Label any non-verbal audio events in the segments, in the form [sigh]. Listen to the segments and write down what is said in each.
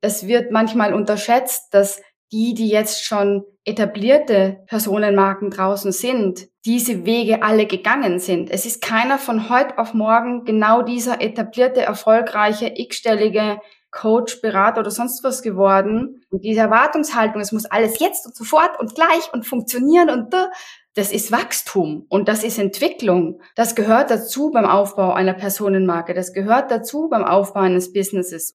das wird manchmal unterschätzt, dass die, die jetzt schon etablierte Personenmarken draußen sind, diese Wege alle gegangen sind. Es ist keiner von heute auf morgen genau dieser etablierte, erfolgreiche, x-stellige Coach, Berater oder sonst was geworden. Und diese Erwartungshaltung, es muss alles jetzt und sofort und gleich und funktionieren und da, das ist Wachstum und das ist Entwicklung. Das gehört dazu beim Aufbau einer Personenmarke. Das gehört dazu beim Aufbau eines Businesses.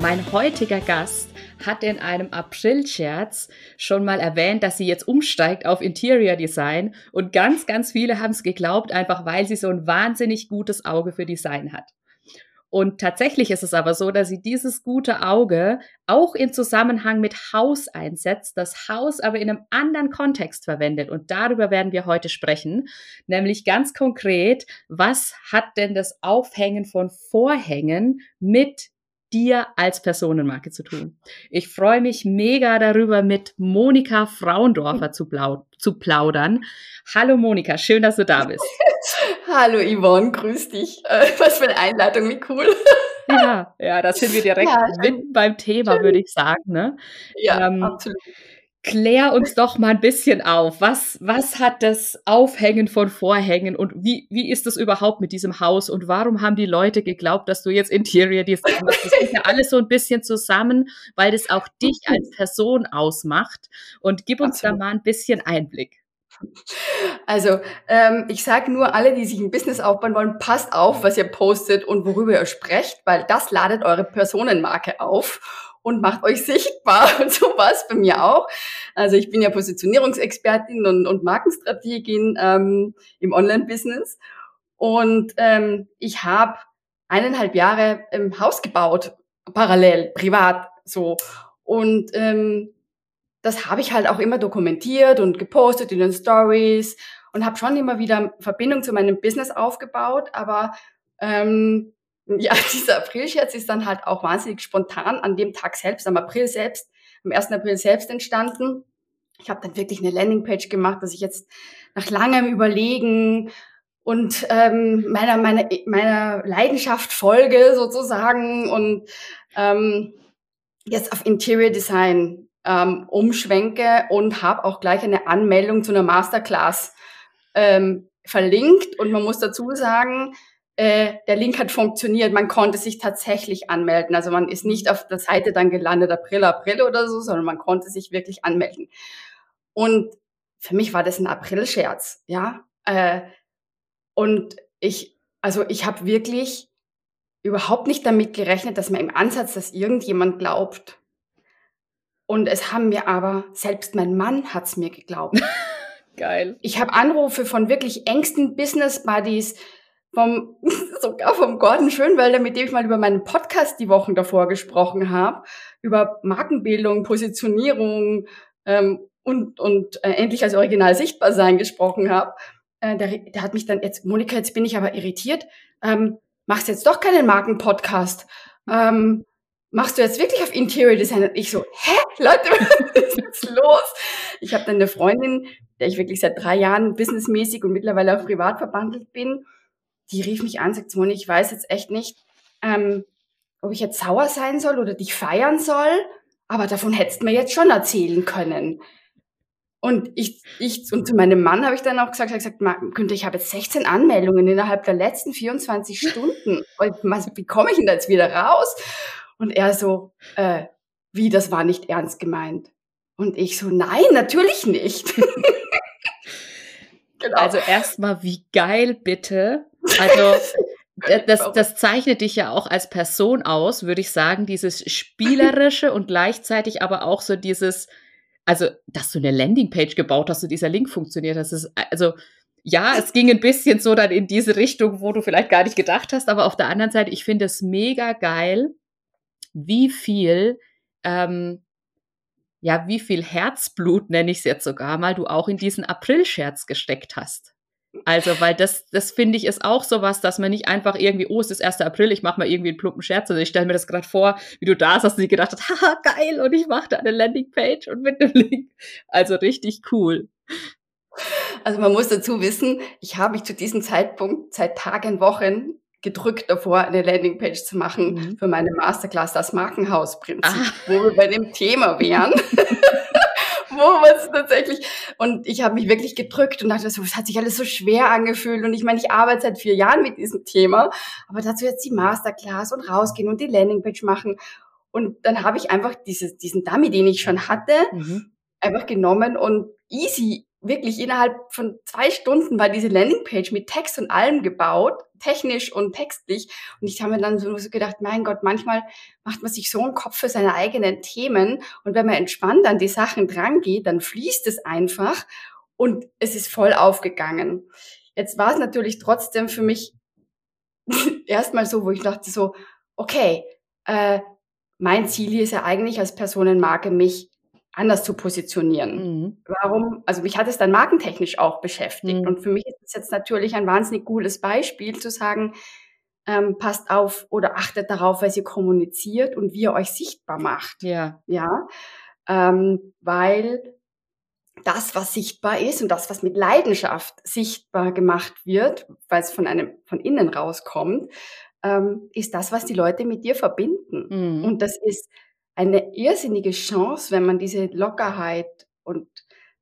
Mein heutiger Gast hat in einem April-Scherz schon mal erwähnt, dass sie jetzt umsteigt auf Interior Design und ganz, ganz viele haben es geglaubt, einfach weil sie so ein wahnsinnig gutes Auge für Design hat. Und tatsächlich ist es aber so, dass sie dieses gute Auge auch in Zusammenhang mit Haus einsetzt, das Haus aber in einem anderen Kontext verwendet. Und darüber werden wir heute sprechen, nämlich ganz konkret, was hat denn das Aufhängen von Vorhängen mit dir als Personenmarke zu tun. Ich freue mich mega darüber, mit Monika Frauendorfer zu, zu plaudern. Hallo Monika, schön, dass du da bist. [laughs] Hallo Yvonne, grüß dich. Äh, was für eine Einleitung, wie cool. Ja, [laughs] ja, da sind wir direkt ja, beim Thema, würde ich sagen. Ne? Ja, ähm, absolut. Klär uns doch mal ein bisschen auf. Was, was hat das Aufhängen von Vorhängen und wie, wie ist das überhaupt mit diesem Haus und warum haben die Leute geglaubt, dass du jetzt Interior Design machst? Das hängt ja alles so ein bisschen zusammen, weil das auch dich als Person ausmacht. Und gib uns Absolut. da mal ein bisschen Einblick. Also, ähm, ich sage nur, alle, die sich ein Business aufbauen wollen, passt auf, was ihr postet und worüber ihr sprecht, weil das ladet eure Personenmarke auf und macht euch sichtbar. Und [laughs] so war es bei mir auch. Also ich bin ja Positionierungsexpertin und, und Markenstrategin ähm, im Online-Business. Und ähm, ich habe eineinhalb Jahre im Haus gebaut, parallel, privat so. Und ähm, das habe ich halt auch immer dokumentiert und gepostet in den Stories und habe schon immer wieder Verbindung zu meinem Business aufgebaut. Aber ähm, ja, [laughs] dieser April-Scherz ist dann halt auch wahnsinnig spontan an dem Tag selbst, am April selbst, am 1. April selbst entstanden. Ich habe dann wirklich eine Landingpage gemacht, dass ich jetzt nach langem Überlegen und ähm, meiner, meiner, meiner Leidenschaft folge sozusagen und ähm, jetzt auf Interior Design ähm, umschwenke und habe auch gleich eine Anmeldung zu einer Masterclass ähm, verlinkt. Und man muss dazu sagen, äh, der Link hat funktioniert. Man konnte sich tatsächlich anmelden. Also man ist nicht auf der Seite dann gelandet, April, April oder so, sondern man konnte sich wirklich anmelden. Und für mich war das ein April-Scherz, ja. Äh, und ich, also ich habe wirklich überhaupt nicht damit gerechnet, dass man im Ansatz, dass irgendjemand glaubt. Und es haben mir aber, selbst mein Mann hat's mir geglaubt. [laughs] Geil. Ich habe Anrufe von wirklich engsten Business Buddies, vom, [laughs] sogar vom Gordon Schönwelder, mit dem ich mal über meinen Podcast die Wochen davor gesprochen habe, über Markenbildung, Positionierung ähm, und, und äh, endlich als Original sichtbar sein gesprochen habe. Äh, der, der hat mich dann jetzt, Monika, jetzt bin ich aber irritiert, ähm, machst jetzt doch keinen Markenpodcast. Ähm, machst du jetzt wirklich auf Interior Design? Und ich so, hä, Leute, [laughs] was ist jetzt los? Ich habe dann eine Freundin, der ich wirklich seit drei Jahren businessmäßig und mittlerweile auch privat verbandelt bin, die rief mich an, sagt, Moni, ich weiß jetzt echt nicht, ähm, ob ich jetzt sauer sein soll oder dich feiern soll, aber davon hättest du mir jetzt schon erzählen können. Und ich, ich, und zu meinem Mann habe ich dann auch gesagt, gesagt, Günther, ich habe jetzt 16 Anmeldungen innerhalb der letzten 24 [laughs] Stunden. Wie komme ich denn da jetzt wieder raus? Und er so, äh, wie, das war nicht ernst gemeint. Und ich so, nein, natürlich nicht. [laughs] genau. Also erstmal, wie geil bitte, also [laughs] das, das zeichnet dich ja auch als Person aus, würde ich sagen, dieses spielerische und gleichzeitig aber auch so dieses, also dass du eine Landingpage gebaut hast und dieser Link funktioniert, das ist also ja, es ging ein bisschen so dann in diese Richtung, wo du vielleicht gar nicht gedacht hast, aber auf der anderen Seite, ich finde es mega geil, wie viel, ähm, ja, wie viel Herzblut, nenne ich es jetzt sogar mal, du auch in diesen April-Scherz gesteckt hast. Also, weil das, das finde ich ist auch sowas, dass man nicht einfach irgendwie, oh, es ist 1. April, ich mache mal irgendwie einen plumpen Scherz. Also ich stelle mir das gerade vor, wie du da saßt und gedacht hast, [laughs] haha, geil, und ich mache da eine Landingpage und mit dem Link. Also richtig cool. Also man muss dazu wissen, ich habe mich zu diesem Zeitpunkt seit Tagen, Wochen gedrückt davor, eine Landingpage zu machen mhm. für meine Masterclass, das Markenhausprinzip, ah. wo wir bei dem Thema wären. [laughs] [laughs] wo was tatsächlich. Und ich habe mich wirklich gedrückt und dachte so, es hat sich alles so schwer angefühlt. Und ich meine, ich arbeite seit vier Jahren mit diesem Thema, aber dazu jetzt die Masterclass und rausgehen und die Landingpage machen. Und dann habe ich einfach dieses, diesen Dummy, den ich schon hatte, mhm. einfach genommen und easy wirklich innerhalb von zwei Stunden war diese Landingpage mit Text und allem gebaut, technisch und textlich. Und ich habe mir dann so gedacht, mein Gott, manchmal macht man sich so einen Kopf für seine eigenen Themen. Und wenn man entspannt an die Sachen drangeht, dann fließt es einfach und es ist voll aufgegangen. Jetzt war es natürlich trotzdem für mich [laughs] erstmal so, wo ich dachte so, okay, äh, mein Ziel hier ist ja eigentlich als Personenmarke, mich anders zu positionieren. Mhm. Warum? Also mich hat es dann markentechnisch auch beschäftigt. Mhm. Und für mich ist es jetzt natürlich ein wahnsinnig cooles Beispiel zu sagen, ähm, passt auf oder achtet darauf, was ihr kommuniziert und wie ihr euch sichtbar macht. Ja. Ja. Ähm, weil das, was sichtbar ist und das, was mit Leidenschaft sichtbar gemacht wird, weil es von einem, von innen rauskommt, ähm, ist das, was die Leute mit dir verbinden. Mhm. Und das ist eine irrsinnige Chance, wenn man diese Lockerheit und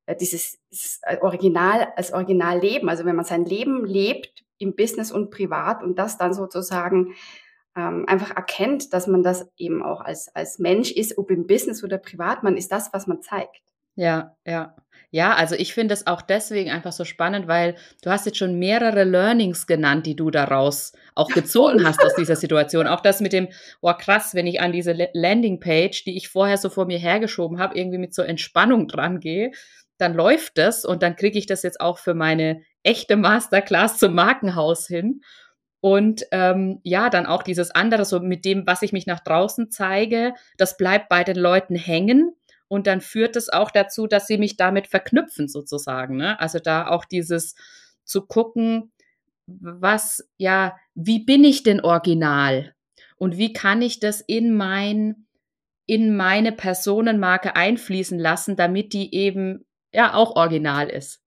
äh, dieses, dieses Original als Original leben, also wenn man sein Leben lebt im Business und privat und das dann sozusagen ähm, einfach erkennt, dass man das eben auch als, als Mensch ist, ob im Business oder privat, man ist das, was man zeigt. Ja, ja. Ja, also ich finde es auch deswegen einfach so spannend, weil du hast jetzt schon mehrere Learnings genannt, die du daraus auch gezogen hast aus dieser [laughs] Situation. Auch das mit dem, oh krass, wenn ich an diese Landingpage, die ich vorher so vor mir hergeschoben habe, irgendwie mit so Entspannung dran gehe, dann läuft das und dann kriege ich das jetzt auch für meine echte Masterclass zum Markenhaus hin. Und ähm, ja, dann auch dieses andere, so mit dem, was ich mich nach draußen zeige, das bleibt bei den Leuten hängen und dann führt es auch dazu, dass sie mich damit verknüpfen sozusagen. Ne? Also da auch dieses zu gucken, was, ja, wie bin ich denn original? Und wie kann ich das in mein, in meine Personenmarke einfließen lassen, damit die eben ja auch original ist.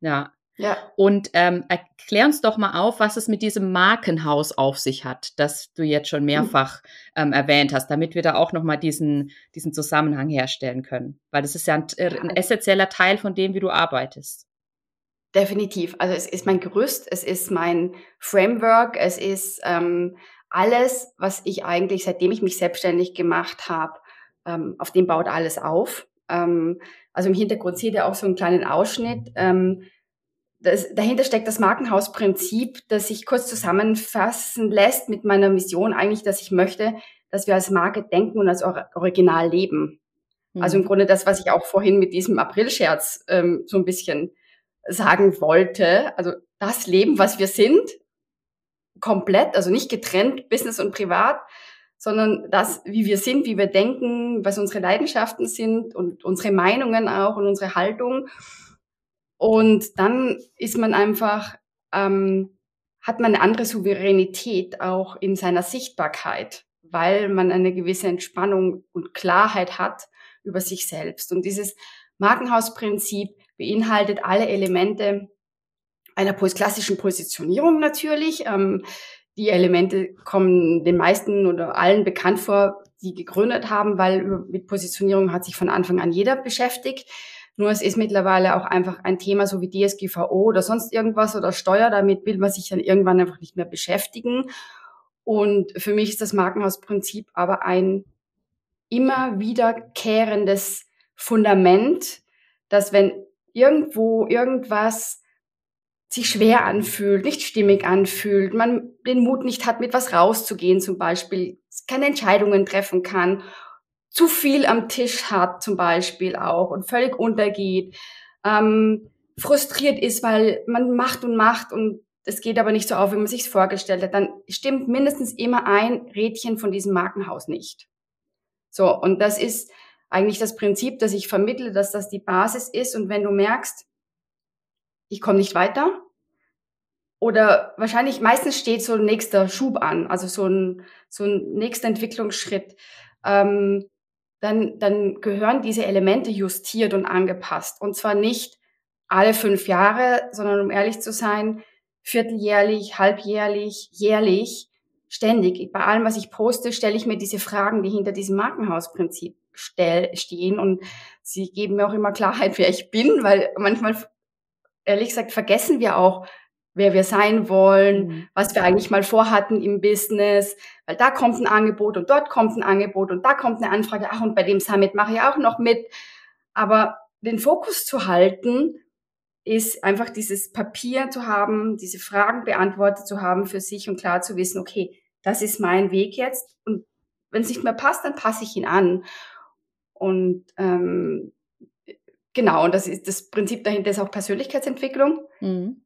Ja. Ja. Und ähm, erklär uns doch mal auf, was es mit diesem Markenhaus auf sich hat, das du jetzt schon mehrfach ähm, erwähnt hast, damit wir da auch nochmal diesen, diesen Zusammenhang herstellen können. Weil das ist ja ein, äh, ein essentieller Teil von dem, wie du arbeitest. Definitiv. Also es ist mein Gerüst, es ist mein Framework, es ist ähm, alles, was ich eigentlich, seitdem ich mich selbstständig gemacht habe, ähm, auf dem baut alles auf. Ähm, also im Hintergrund seht ihr auch so einen kleinen Ausschnitt. Ähm, das, dahinter steckt das Markenhausprinzip, das sich kurz zusammenfassen lässt mit meiner Mission eigentlich, dass ich möchte, dass wir als Marke denken und als Original leben. Mhm. Also im Grunde das, was ich auch vorhin mit diesem Aprilscherz ähm, so ein bisschen sagen wollte. Also das Leben, was wir sind, komplett, also nicht getrennt, Business und Privat, sondern das, wie wir sind, wie wir denken, was unsere Leidenschaften sind und unsere Meinungen auch und unsere Haltung. Und dann ist man einfach, ähm, hat man eine andere Souveränität auch in seiner Sichtbarkeit, weil man eine gewisse Entspannung und Klarheit hat über sich selbst. Und dieses Markenhausprinzip beinhaltet alle Elemente einer klassischen Positionierung natürlich. Ähm, die Elemente kommen den meisten oder allen bekannt vor, die gegründet haben, weil mit Positionierung hat sich von Anfang an jeder beschäftigt. Nur es ist mittlerweile auch einfach ein Thema, so wie DSGVO oder sonst irgendwas oder Steuer. Damit will man sich dann irgendwann einfach nicht mehr beschäftigen. Und für mich ist das Markenhausprinzip aber ein immer wiederkehrendes Fundament, dass wenn irgendwo irgendwas sich schwer anfühlt, nicht stimmig anfühlt, man den Mut nicht hat, mit was rauszugehen zum Beispiel, keine Entscheidungen treffen kann zu viel am Tisch hat zum Beispiel auch und völlig untergeht, ähm, frustriert ist, weil man macht und macht und das geht aber nicht so auf, wie man sich vorgestellt hat, dann stimmt mindestens immer ein Rädchen von diesem Markenhaus nicht. So, und das ist eigentlich das Prinzip, das ich vermittle, dass das die Basis ist. Und wenn du merkst, ich komme nicht weiter, oder wahrscheinlich meistens steht so ein nächster Schub an, also so ein, so ein nächster Entwicklungsschritt, ähm, dann, dann gehören diese Elemente justiert und angepasst. Und zwar nicht alle fünf Jahre, sondern um ehrlich zu sein, vierteljährlich, halbjährlich, jährlich, ständig. Bei allem, was ich poste, stelle ich mir diese Fragen, die hinter diesem Markenhausprinzip stehen. Und sie geben mir auch immer Klarheit, wer ich bin, weil manchmal, ehrlich gesagt, vergessen wir auch, wer wir sein wollen, mhm. was wir eigentlich mal vorhatten im Business, weil da kommt ein Angebot und dort kommt ein Angebot und da kommt eine Anfrage, ach und bei dem Summit mache ich auch noch mit. Aber den Fokus zu halten, ist einfach dieses Papier zu haben, diese Fragen beantwortet zu haben für sich und klar zu wissen, okay, das ist mein Weg jetzt und wenn es nicht mehr passt, dann passe ich ihn an. Und ähm, genau, und das ist das Prinzip dahinter ist auch Persönlichkeitsentwicklung. Mhm.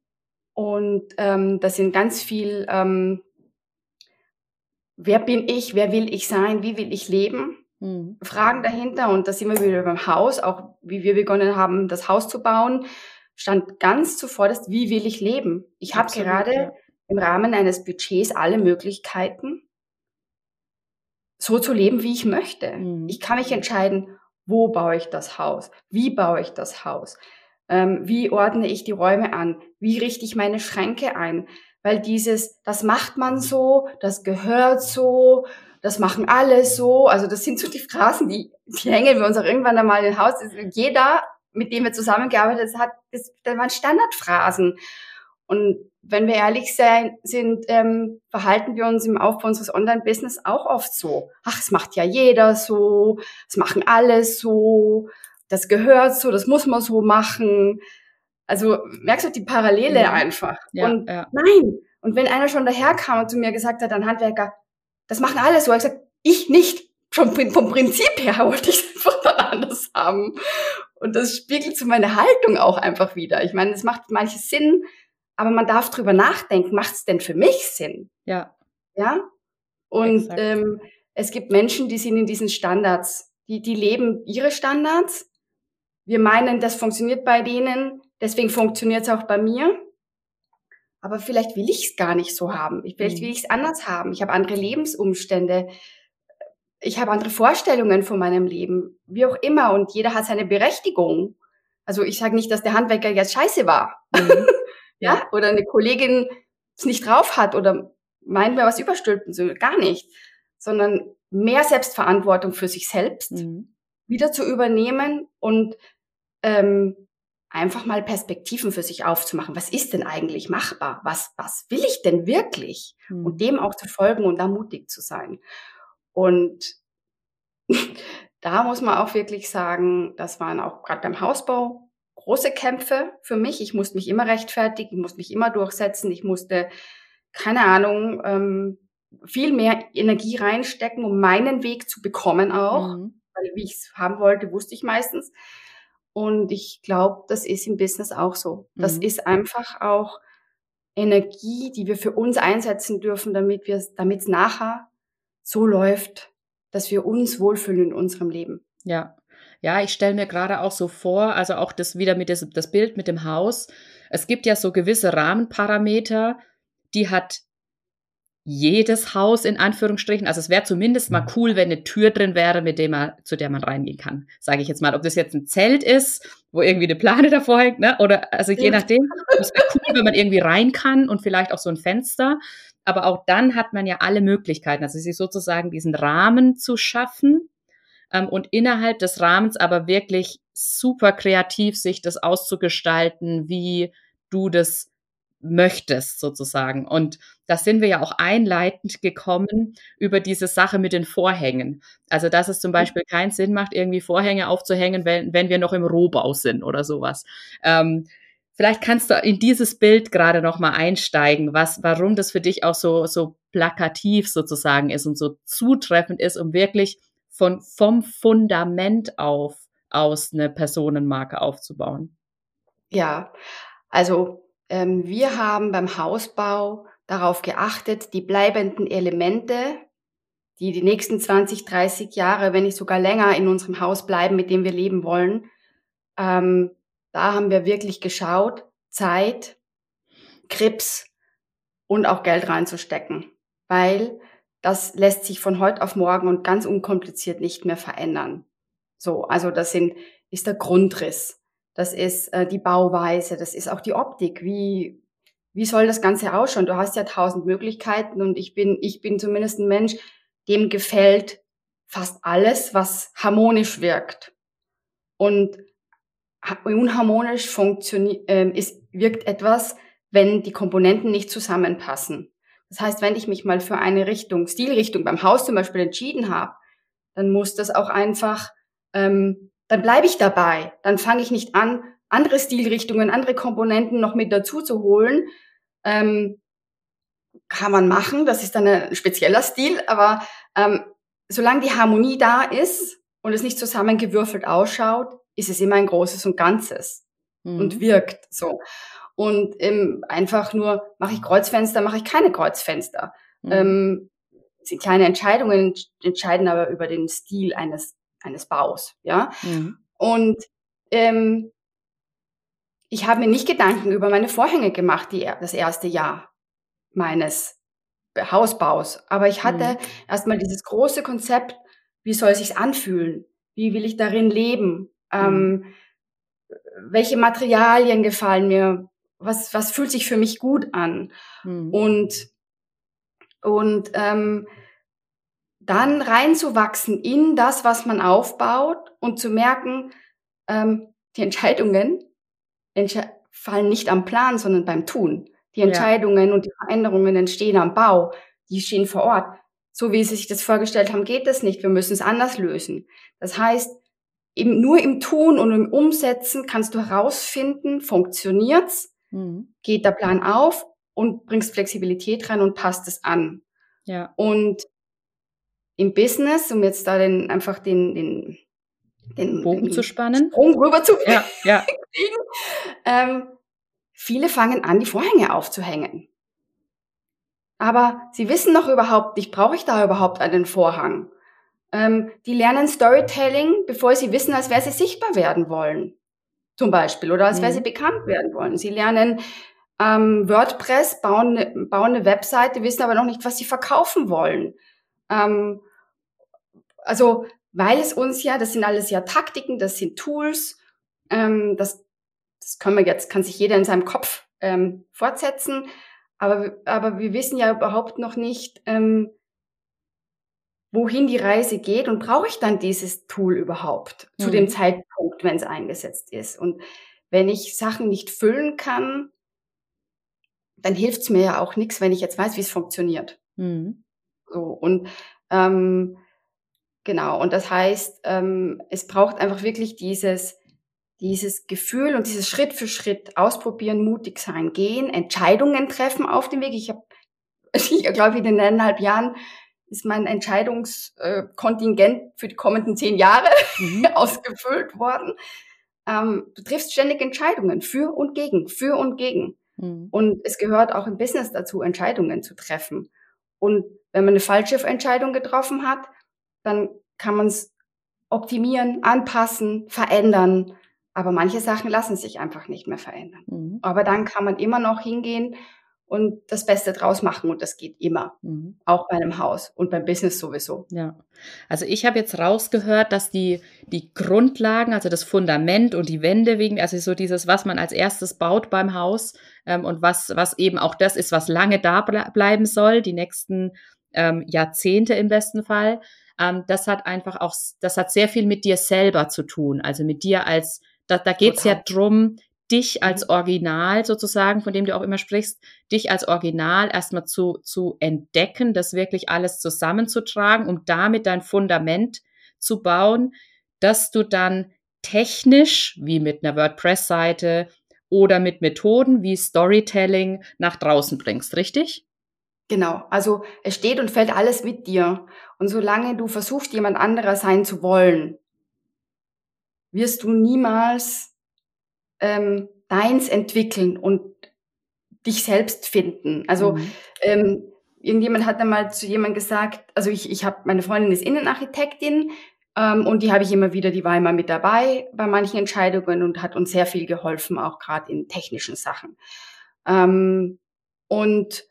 Und ähm, das sind ganz viel, ähm, wer bin ich, wer will ich sein, wie will ich leben? Mhm. Fragen dahinter. Und da sind wir wieder beim Haus, auch wie wir begonnen haben, das Haus zu bauen, stand ganz zuvorderst, wie will ich leben? Ich habe gerade ja. im Rahmen eines Budgets alle Möglichkeiten, so zu leben, wie ich möchte. Mhm. Ich kann mich entscheiden, wo baue ich das Haus? Wie baue ich das Haus? Ähm, wie ordne ich die Räume an? Wie richte ich meine Schränke ein? Weil dieses, das macht man so, das gehört so, das machen alle so. Also das sind so die Phrasen, die, die hängen wir uns auch irgendwann einmal in Haus. Jeder, mit dem wir zusammengearbeitet haben, das, das waren Standardphrasen. Und wenn wir ehrlich sein, sind, ähm, verhalten wir uns im Aufbau unseres Online-Business auch oft so. Ach, es macht ja jeder so, es machen alle so das gehört so, das muss man so machen. Also merkst du die Parallele ja. einfach. Ja, und ja. nein. Und wenn einer schon daherkam und zu mir gesagt hat, ein Handwerker, das machen alle so, ich gesagt, ich nicht. Schon vom Prinzip her [laughs] wollte ich es einfach dann anders haben. Und das spiegelt zu meiner Haltung auch einfach wieder. Ich meine, es macht manches Sinn, aber man darf drüber nachdenken, macht es denn für mich Sinn? Ja. Ja? Und ähm, es gibt Menschen, die sind in diesen Standards, die, die leben ihre Standards wir meinen, das funktioniert bei denen, deswegen funktioniert es auch bei mir. Aber vielleicht will ich es gar nicht so haben. Vielleicht will mhm. ich es anders haben. Ich habe andere Lebensumstände. Ich habe andere Vorstellungen von meinem Leben. Wie auch immer. Und jeder hat seine Berechtigung. Also ich sage nicht, dass der Handwerker jetzt scheiße war. Mhm. [laughs] ja? Oder eine Kollegin es nicht drauf hat oder meint mir was überstülpen. So, gar nicht. Sondern mehr Selbstverantwortung für sich selbst mhm. wieder zu übernehmen und ähm, einfach mal Perspektiven für sich aufzumachen. Was ist denn eigentlich machbar? Was, was will ich denn wirklich? Mhm. Und dem auch zu folgen und da mutig zu sein. Und [laughs] da muss man auch wirklich sagen, das waren auch gerade beim Hausbau große Kämpfe für mich. Ich musste mich immer rechtfertigen, ich musste mich immer durchsetzen, ich musste, keine Ahnung, ähm, viel mehr Energie reinstecken, um meinen Weg zu bekommen auch. Mhm. Weil wie ich es haben wollte, wusste ich meistens. Und ich glaube, das ist im Business auch so. Das mhm. ist einfach auch Energie, die wir für uns einsetzen dürfen, damit wir, damit es nachher so läuft, dass wir uns wohlfühlen in unserem Leben. Ja. Ja, ich stelle mir gerade auch so vor, also auch das wieder mit das, das Bild mit dem Haus. Es gibt ja so gewisse Rahmenparameter, die hat jedes Haus in Anführungsstrichen. Also es wäre zumindest mal cool, wenn eine Tür drin wäre, mit der man, zu der man reingehen kann. Sage ich jetzt mal, ob das jetzt ein Zelt ist, wo irgendwie eine Plane [laughs] davor hängt, ne? Oder also je nachdem. Es wäre cool, wenn man irgendwie rein kann und vielleicht auch so ein Fenster. Aber auch dann hat man ja alle Möglichkeiten. Also sich sozusagen diesen Rahmen zu schaffen ähm, und innerhalb des Rahmens aber wirklich super kreativ sich das auszugestalten, wie du das möchtest sozusagen. Und da sind wir ja auch einleitend gekommen über diese Sache mit den Vorhängen. Also, dass es zum mhm. Beispiel keinen Sinn macht, irgendwie Vorhänge aufzuhängen, wenn, wenn wir noch im Rohbau sind oder sowas. Ähm, vielleicht kannst du in dieses Bild gerade noch mal einsteigen, was, warum das für dich auch so, so plakativ sozusagen ist und so zutreffend ist, um wirklich von, vom Fundament auf, aus eine Personenmarke aufzubauen. Ja, also wir haben beim Hausbau darauf geachtet, die bleibenden Elemente, die die nächsten 20, 30 Jahre, wenn nicht sogar länger in unserem Haus bleiben, mit dem wir leben wollen, ähm, da haben wir wirklich geschaut, Zeit, Krips und auch Geld reinzustecken, weil das lässt sich von heute auf morgen und ganz unkompliziert nicht mehr verändern. So, also das sind, ist der Grundriss, das ist äh, die Bauweise, das ist auch die Optik. Wie, wie soll das Ganze ausschauen? Du hast ja tausend Möglichkeiten und ich bin, ich bin zumindest ein Mensch, dem gefällt fast alles, was harmonisch wirkt. Und unharmonisch funktioniert, äh, ist, wirkt etwas, wenn die Komponenten nicht zusammenpassen. Das heißt, wenn ich mich mal für eine Richtung, Stilrichtung beim Haus zum Beispiel entschieden habe, dann muss das auch einfach, ähm, dann bleibe ich dabei. Dann fange ich nicht an, andere Stilrichtungen, andere Komponenten noch mit dazu zu holen. Ähm, kann man machen, das ist dann ein spezieller Stil, aber ähm, solange die Harmonie da ist und es nicht zusammengewürfelt ausschaut, ist es immer ein großes und Ganzes mhm. und wirkt so. Und ähm, einfach nur, mache ich Kreuzfenster, mache ich keine Kreuzfenster. Mhm. Ähm, kleine Entscheidungen, entscheiden aber über den Stil eines, eines Baus. Ja? Mhm. Und ähm, ich habe mir nicht Gedanken über meine Vorhänge gemacht, die, das erste Jahr meines Hausbaus. Aber ich hatte mhm. erstmal dieses große Konzept, wie soll es sich anfühlen? Wie will ich darin leben? Ähm, mhm. welche Materialien gefallen mir? Was, was fühlt sich für mich gut an? Mhm. Und, und ähm, dann reinzuwachsen in das, was man aufbaut und zu merken, ähm, die Entscheidungen entsche fallen nicht am Plan, sondern beim Tun. Die Entscheidungen ja. und die Veränderungen entstehen am Bau, die stehen vor Ort. So wie Sie sich das vorgestellt haben, geht das nicht. Wir müssen es anders lösen. Das heißt, eben nur im Tun und im Umsetzen kannst du herausfinden, funktioniert's, mhm. geht der Plan auf und bringst Flexibilität rein und passt es an. Ja. Und im Business, um jetzt da den, einfach den, den, den Bogen den zu spannen, Sprung rüber zu ja, [laughs] ja. ähm, viele fangen an, die Vorhänge aufzuhängen. Aber sie wissen noch überhaupt nicht, brauche ich da überhaupt einen Vorhang? Ähm, die lernen Storytelling, bevor sie wissen, als wer sie sichtbar werden wollen. Zum Beispiel. Oder als mhm. wer sie bekannt werden wollen. Sie lernen ähm, WordPress, bauen, ne, bauen eine Webseite, wissen aber noch nicht, was sie verkaufen wollen. Ähm, also, weil es uns ja, das sind alles ja Taktiken, das sind Tools, ähm, das, das können wir jetzt, kann sich jeder in seinem Kopf ähm, fortsetzen. Aber, aber wir wissen ja überhaupt noch nicht, ähm, wohin die Reise geht und brauche ich dann dieses Tool überhaupt mhm. zu dem mhm. Zeitpunkt, wenn es eingesetzt ist. Und wenn ich Sachen nicht füllen kann, dann hilft es mir ja auch nichts, wenn ich jetzt weiß, wie es funktioniert. Mhm. So und ähm, genau. Und das heißt, ähm, es braucht einfach wirklich dieses dieses Gefühl und dieses Schritt für Schritt ausprobieren, mutig sein, gehen, Entscheidungen treffen auf dem Weg. Ich habe, [laughs] ich glaube, in den eineinhalb Jahren ist mein Entscheidungskontingent für die kommenden zehn Jahre mhm. [laughs] ausgefüllt worden. Ähm, du triffst ständig Entscheidungen für und gegen, für und gegen. Mhm. Und es gehört auch im Business dazu, Entscheidungen zu treffen. Und wenn man eine falsche Entscheidung getroffen hat, dann kann man es optimieren, anpassen, verändern. Aber manche Sachen lassen sich einfach nicht mehr verändern. Mhm. Aber dann kann man immer noch hingehen und das Beste draus machen und das geht immer, mhm. auch bei einem Haus und beim Business sowieso. Ja, also ich habe jetzt rausgehört, dass die die Grundlagen, also das Fundament und die Wände wegen, also so dieses, was man als erstes baut beim Haus ähm, und was was eben auch das ist, was lange da bleiben soll, die nächsten ähm, Jahrzehnte im besten Fall. Ähm, das hat einfach auch, das hat sehr viel mit dir selber zu tun, also mit dir als da, da geht es ja drum, dich als mhm. Original sozusagen, von dem du auch immer sprichst, dich als Original erstmal zu, zu entdecken, das wirklich alles zusammenzutragen, um damit dein Fundament zu bauen, dass du dann technisch, wie mit einer WordPress-Seite oder mit Methoden wie Storytelling nach draußen bringst, richtig? Genau, also es steht und fällt alles mit dir. Und solange du versuchst, jemand anderer sein zu wollen, wirst du niemals ähm, deins entwickeln und dich selbst finden. Also mhm. ähm, irgendjemand hat einmal zu jemandem gesagt, also ich, ich habe, meine Freundin ist Innenarchitektin ähm, und die habe ich immer wieder, die war immer mit dabei bei manchen Entscheidungen und hat uns sehr viel geholfen, auch gerade in technischen Sachen. Ähm, und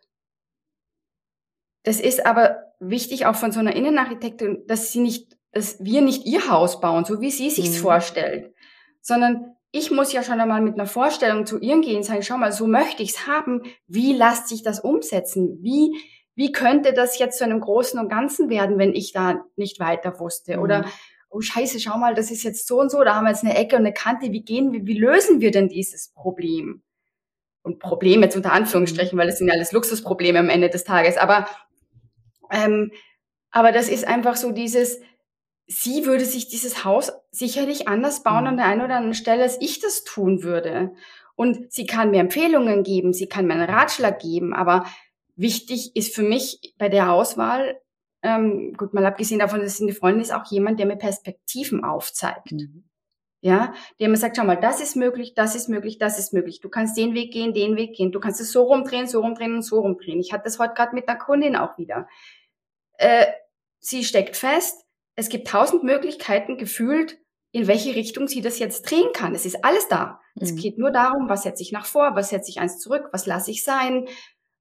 das ist aber wichtig auch von so einer Innenarchitektin, dass sie nicht, dass wir nicht ihr Haus bauen, so wie sie sich's mhm. vorstellt, sondern ich muss ja schon einmal mit einer Vorstellung zu ihr gehen, sagen, schau mal, so möchte ich's haben. Wie lässt sich das umsetzen? Wie, wie könnte das jetzt zu einem Großen und Ganzen werden, wenn ich da nicht weiter wusste? Mhm. Oder, oh Scheiße, schau mal, das ist jetzt so und so, da haben wir jetzt eine Ecke und eine Kante. Wie gehen wir, wie lösen wir denn dieses Problem? Und Probleme jetzt unter Anführungsstrichen, weil es sind ja alles Luxusprobleme am Ende des Tages. Aber, ähm, aber das ist einfach so dieses, sie würde sich dieses Haus sicherlich anders bauen an mhm. der einen oder anderen Stelle, als ich das tun würde. Und sie kann mir Empfehlungen geben, sie kann mir einen Ratschlag geben, aber wichtig ist für mich bei der Auswahl, ähm, gut, mal abgesehen davon, dass sie eine Freundin ist, auch jemand, der mir Perspektiven aufzeigt. Mhm. Ja, der mir sagt, schau mal, das ist möglich, das ist möglich, das ist möglich. Du kannst den Weg gehen, den Weg gehen. Du kannst es so rumdrehen, so rumdrehen und so rumdrehen. Ich hatte das heute gerade mit einer Kundin auch wieder. Äh, sie steckt fest, es gibt tausend Möglichkeiten gefühlt, in welche Richtung sie das jetzt drehen kann. Es ist alles da. Mhm. Es geht nur darum, was setze ich nach vor, was setze ich eins zurück, was lasse ich sein,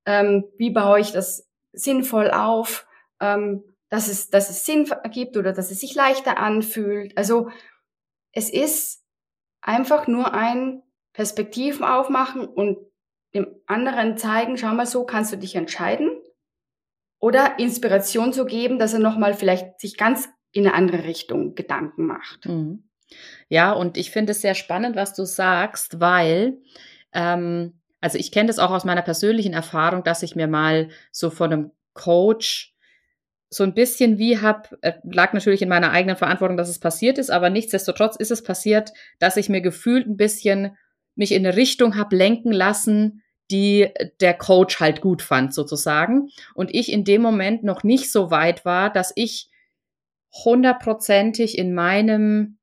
ähm, wie baue ich das sinnvoll auf, ähm, dass, es, dass es Sinn ergibt oder dass es sich leichter anfühlt. Also es ist einfach nur ein Perspektiven aufmachen und dem anderen zeigen, schau mal, so kannst du dich entscheiden. Oder Inspiration zu geben, dass er nochmal vielleicht sich ganz in eine andere Richtung Gedanken macht. Mhm. Ja, und ich finde es sehr spannend, was du sagst, weil, ähm, also ich kenne das auch aus meiner persönlichen Erfahrung, dass ich mir mal so von einem Coach so ein bisschen wie hab, äh, lag natürlich in meiner eigenen Verantwortung, dass es passiert ist, aber nichtsdestotrotz ist es passiert, dass ich mir gefühlt ein bisschen mich in eine Richtung hab lenken lassen, die der Coach halt gut fand sozusagen. Und ich in dem Moment noch nicht so weit war, dass ich hundertprozentig in meinem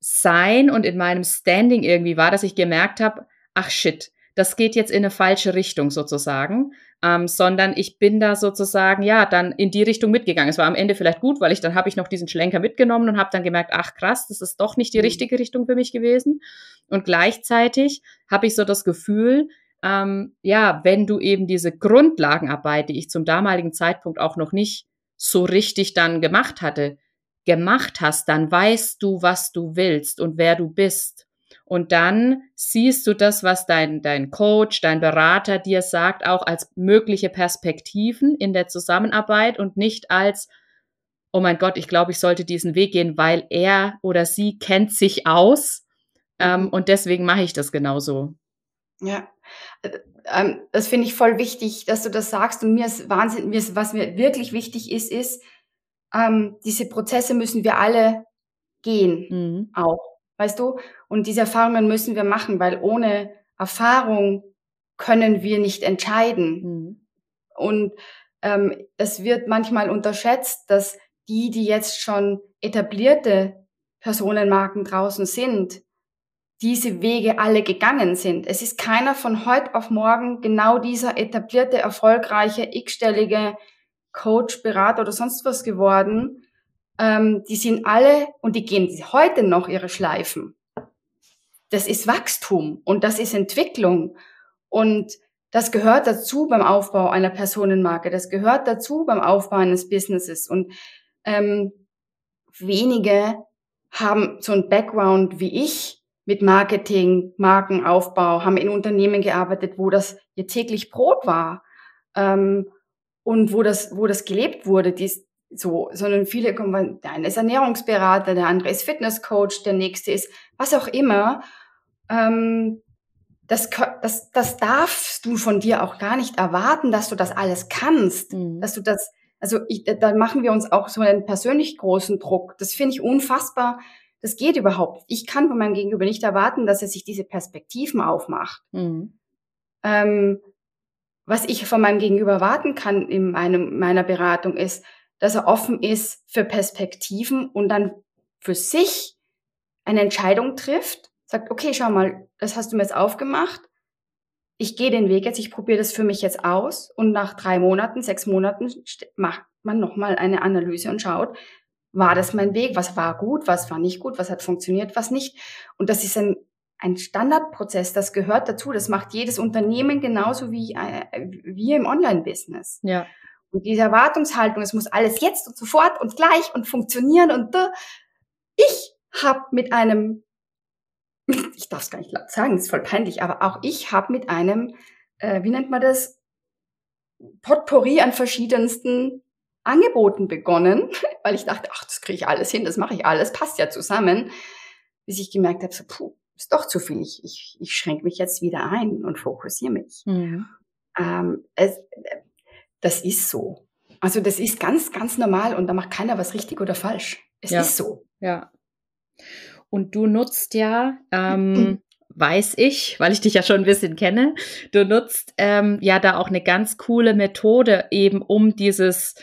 Sein und in meinem Standing irgendwie war, dass ich gemerkt habe, ach shit, das geht jetzt in eine falsche Richtung sozusagen, ähm, sondern ich bin da sozusagen ja dann in die Richtung mitgegangen. Es war am Ende vielleicht gut, weil ich dann habe ich noch diesen Schlenker mitgenommen und habe dann gemerkt, ach krass, das ist doch nicht die mhm. richtige Richtung für mich gewesen. Und gleichzeitig habe ich so das Gefühl, ähm, ja, wenn du eben diese Grundlagenarbeit, die ich zum damaligen Zeitpunkt auch noch nicht so richtig dann gemacht hatte, gemacht hast, dann weißt du, was du willst und wer du bist. Und dann siehst du das, was dein, dein Coach, dein Berater dir sagt, auch als mögliche Perspektiven in der Zusammenarbeit und nicht als, oh mein Gott, ich glaube, ich sollte diesen Weg gehen, weil er oder sie kennt sich aus. Ähm, mhm. und deswegen mache ich das genauso. Ja, äh, ähm, das finde ich voll wichtig, dass du das sagst. Und mir ist Wahnsinn, mir ist, was mir wirklich wichtig ist, ist, ähm, diese Prozesse müssen wir alle gehen, mhm. auch, weißt du? Und diese Erfahrungen müssen wir machen, weil ohne Erfahrung können wir nicht entscheiden. Mhm. Und ähm, es wird manchmal unterschätzt, dass die, die jetzt schon etablierte Personenmarken draußen sind, diese Wege alle gegangen sind. Es ist keiner von heute auf morgen genau dieser etablierte, erfolgreiche, x-stellige Coach, Berater oder sonst was geworden. Ähm, die sind alle und die gehen heute noch ihre Schleifen. Das ist Wachstum und das ist Entwicklung und das gehört dazu beim Aufbau einer Personenmarke. Das gehört dazu beim Aufbau eines Businesses und ähm, wenige haben so ein Background wie ich, mit Marketing, Markenaufbau, haben in Unternehmen gearbeitet, wo das ihr täglich Brot war ähm, und wo das, wo das gelebt wurde, dies, so, sondern viele kommen, der eine ist Ernährungsberater, der andere ist Fitnesscoach, der nächste ist was auch immer. Ähm, das, das, das darfst du von dir auch gar nicht erwarten, dass du das alles kannst, mhm. dass du das, also ich, da machen wir uns auch so einen persönlich großen Druck. Das finde ich unfassbar, das geht überhaupt. Ich kann von meinem Gegenüber nicht erwarten, dass er sich diese Perspektiven aufmacht. Mhm. Ähm, was ich von meinem Gegenüber erwarten kann in meinem, meiner Beratung ist, dass er offen ist für Perspektiven und dann für sich eine Entscheidung trifft, sagt, okay, schau mal, das hast du mir jetzt aufgemacht. ich gehe den Weg jetzt, ich probiere das für mich jetzt aus und nach drei Monaten, sechs Monaten macht man nochmal eine Analyse und schaut, war das mein Weg, was war gut, was war nicht gut, was hat funktioniert, was nicht. Und das ist ein, ein Standardprozess, das gehört dazu, das macht jedes Unternehmen genauso wie äh, wir im Online-Business. Ja. Und diese Erwartungshaltung, es muss alles jetzt und sofort und gleich und funktionieren und da. Ich habe mit einem, [laughs] ich darf es gar nicht laut sagen, ist voll peinlich, aber auch ich habe mit einem, äh, wie nennt man das, Potpourri an verschiedensten Angeboten begonnen, [laughs] weil ich dachte, ach, das kriege ich alles hin, das mache ich alles, passt ja zusammen, bis ich gemerkt habe, so, puh, ist doch zu viel. Ich, ich, ich schränke mich jetzt wieder ein und fokussiere mich. Mhm. Ähm, es, das ist so. Also das ist ganz, ganz normal und da macht keiner was richtig oder falsch. Es ja. ist so. Ja. Und du nutzt ja, ähm, [clears throat] weiß ich, weil ich dich ja schon ein bisschen kenne, du nutzt ähm, ja da auch eine ganz coole Methode eben, um dieses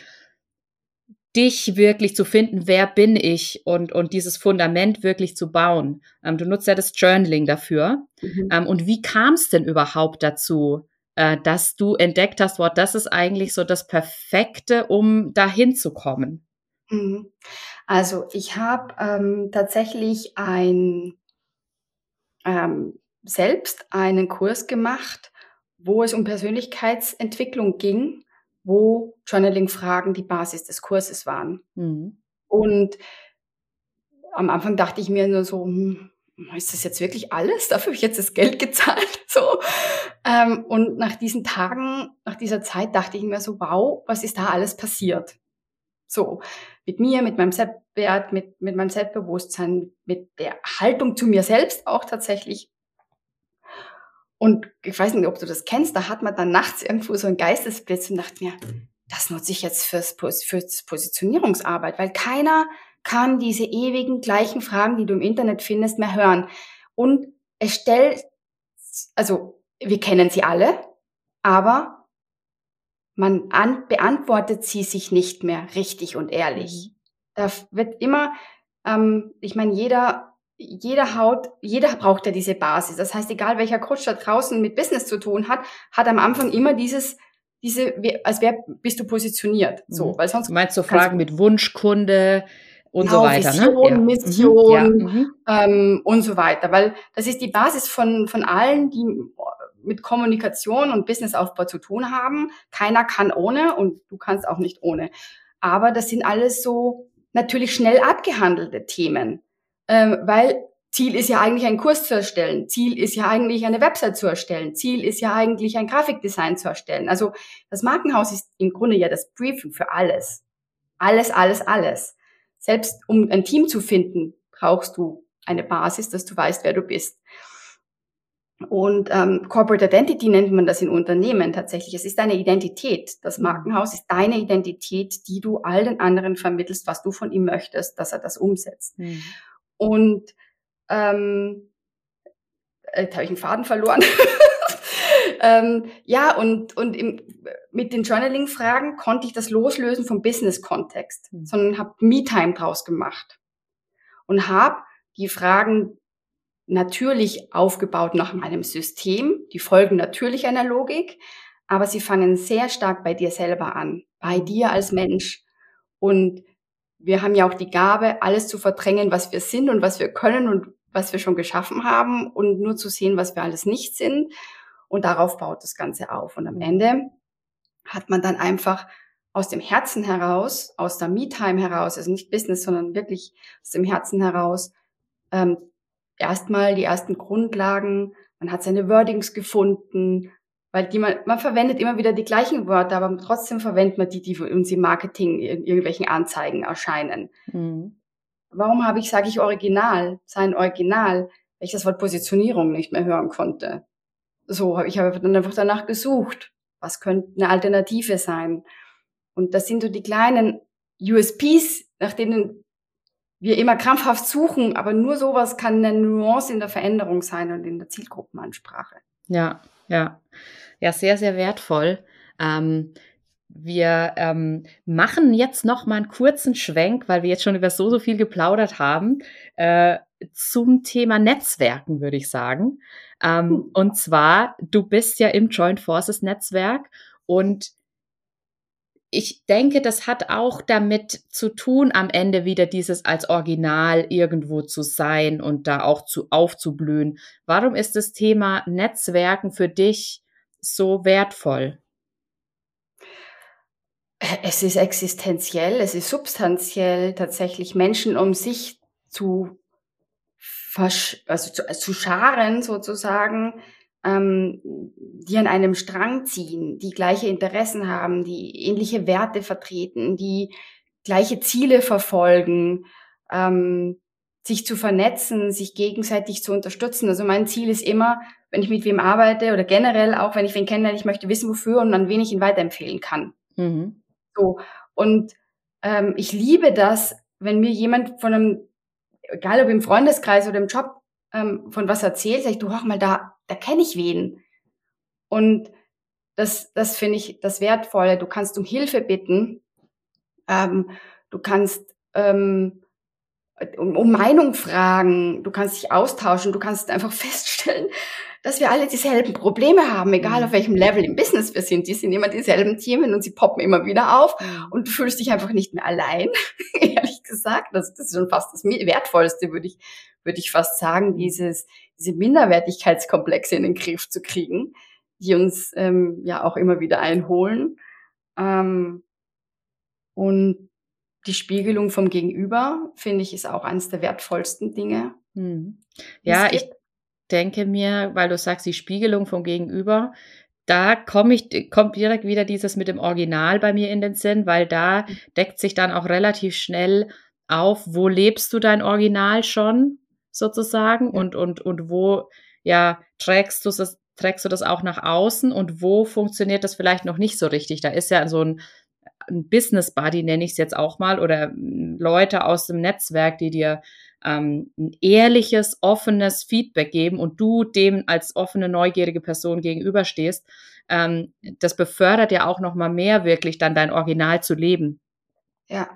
dich wirklich zu finden, wer bin ich und, und dieses Fundament wirklich zu bauen. Ähm, du nutzt ja das Journaling dafür. Mhm. Ähm, und wie kam es denn überhaupt dazu, äh, dass du entdeckt hast, wow, das ist eigentlich so das Perfekte, um dahin zu kommen? Mhm. Also ich habe ähm, tatsächlich ein ähm, selbst einen Kurs gemacht, wo es um Persönlichkeitsentwicklung ging wo Journaling-Fragen die Basis des Kurses waren. Mhm. Und am Anfang dachte ich mir nur so, hm, ist das jetzt wirklich alles? Dafür habe ich jetzt das Geld gezahlt. [laughs] So. Ähm, und nach diesen Tagen, nach dieser Zeit dachte ich mir so, wow, was ist da alles passiert? So, mit mir, mit meinem Selbstwert, mit, mit meinem Selbstbewusstsein, mit der Haltung zu mir selbst auch tatsächlich. Und ich weiß nicht, ob du das kennst, da hat man dann nachts irgendwo so einen Geistesblitz und dachte mir, das nutze ich jetzt fürs, fürs Positionierungsarbeit, weil keiner kann diese ewigen gleichen Fragen, die du im Internet findest, mehr hören. Und es stellt, also wir kennen sie alle, aber man an, beantwortet sie sich nicht mehr richtig und ehrlich. Mhm. Da wird immer, ähm, ich meine, jeder jeder Haut, jeder braucht ja diese Basis. Das heißt, egal welcher Coach da draußen mit Business zu tun hat, hat am Anfang immer dieses, diese, als wer bist du positioniert? So, mhm. weil sonst. Du meinst so Fragen mit Wunschkunde und genau, so weiter, Vision, ne? Mission mhm. ja. Ähm, und so weiter, weil das ist die Basis von, von allen, die mit Kommunikation und Businessaufbau zu tun haben. Keiner kann ohne und du kannst auch nicht ohne. Aber das sind alles so natürlich schnell abgehandelte Themen ähm, weil Ziel ist ja eigentlich einen Kurs zu erstellen. Ziel ist ja eigentlich eine Website zu erstellen. Ziel ist ja eigentlich ein Grafikdesign zu erstellen. Also das Markenhaus ist im Grunde ja das Briefing für alles. Alles, alles, alles. Selbst um ein Team zu finden, brauchst du eine Basis, dass du weißt, wer du bist. Und ähm, Corporate Identity nennt man das in Unternehmen tatsächlich. Es ist deine Identität. Das Markenhaus ist deine Identität, die du all den anderen vermittelst, was du von ihm möchtest, dass er das umsetzt. Mhm. Und ähm, jetzt habe ich einen Faden verloren. [laughs] ähm, ja, und, und im, mit den Journaling-Fragen konnte ich das loslösen vom Business-Kontext, mhm. sondern habe Me-Time draus gemacht und habe die Fragen natürlich aufgebaut nach meinem System. Die folgen natürlich einer Logik, aber sie fangen sehr stark bei dir selber an, bei dir als Mensch. Und wir haben ja auch die Gabe, alles zu verdrängen, was wir sind und was wir können und was wir schon geschaffen haben und nur zu sehen, was wir alles nicht sind. Und darauf baut das Ganze auf. Und am Ende hat man dann einfach aus dem Herzen heraus, aus der Me-Time heraus, also nicht Business, sondern wirklich aus dem Herzen heraus, ähm, erstmal die ersten Grundlagen, man hat seine Wordings gefunden, weil die man, man verwendet immer wieder die gleichen Wörter, aber trotzdem verwendet man die, die für uns im Marketing in irgendwelchen Anzeigen erscheinen. Mhm. Warum habe ich, sage ich Original, sein Original, weil ich das Wort Positionierung nicht mehr hören konnte. So, ich habe dann einfach danach gesucht, was könnte eine Alternative sein. Und das sind so die kleinen USPs, nach denen wir immer krampfhaft suchen, aber nur sowas kann eine Nuance in der Veränderung sein und in der Zielgruppenansprache. Ja, ja ja sehr, sehr wertvoll. Ähm, wir ähm, machen jetzt noch mal einen kurzen Schwenk, weil wir jetzt schon über so, so viel geplaudert haben, äh, zum Thema Netzwerken, würde ich sagen. Ähm, hm. Und zwar, du bist ja im Joint Forces Netzwerk und ich denke, das hat auch damit zu tun, am Ende wieder dieses als Original irgendwo zu sein und da auch zu aufzublühen. Warum ist das Thema Netzwerken für dich so wertvoll? Es ist existenziell, es ist substanziell, tatsächlich Menschen um sich zu, also zu, zu scharen sozusagen, ähm, die an einem Strang ziehen, die gleiche Interessen haben, die ähnliche Werte vertreten, die gleiche Ziele verfolgen, ähm, sich zu vernetzen, sich gegenseitig zu unterstützen. Also mein Ziel ist immer, wenn ich mit wem arbeite oder generell auch, wenn ich wen kenne, ich möchte wissen, wofür und an wen ich ihn weiterempfehlen kann. Mhm. So. Und ähm, ich liebe das, wenn mir jemand von einem, egal ob im Freundeskreis oder im Job, ähm, von was erzählt, sag ich, du hör mal, da, da kenne ich wen. Und das, das finde ich das Wertvolle. Du kannst um Hilfe bitten. Ähm, du kannst ähm, um, um Meinung fragen. Du kannst dich austauschen. Du kannst einfach [laughs] feststellen, dass wir alle dieselben Probleme haben, egal mhm. auf welchem Level im Business wir sind. Die sind immer dieselben Themen und sie poppen immer wieder auf mhm. und du fühlst dich einfach nicht mehr allein, [laughs] ehrlich gesagt. Das, das ist schon fast das Wertvollste, würde ich, würde ich fast sagen, dieses, diese Minderwertigkeitskomplexe in den Griff zu kriegen, die uns ähm, ja auch immer wieder einholen. Ähm, und die Spiegelung vom Gegenüber, finde ich, ist auch eines der wertvollsten Dinge. Hm. Ja, ich, denke mir, weil du sagst, die Spiegelung vom Gegenüber, da komme ich, kommt direkt wieder dieses mit dem Original bei mir in den Sinn, weil da deckt sich dann auch relativ schnell auf, wo lebst du dein Original schon sozusagen und, und, und wo, ja, trägst du das, trägst du das auch nach außen und wo funktioniert das vielleicht noch nicht so richtig? Da ist ja so ein, ein Business Buddy, nenne ich es jetzt auch mal, oder Leute aus dem Netzwerk, die dir ähm, ein ehrliches, offenes Feedback geben und du dem als offene, neugierige Person gegenüberstehst, ähm, das befördert ja auch noch mal mehr wirklich dann dein Original zu leben. Ja,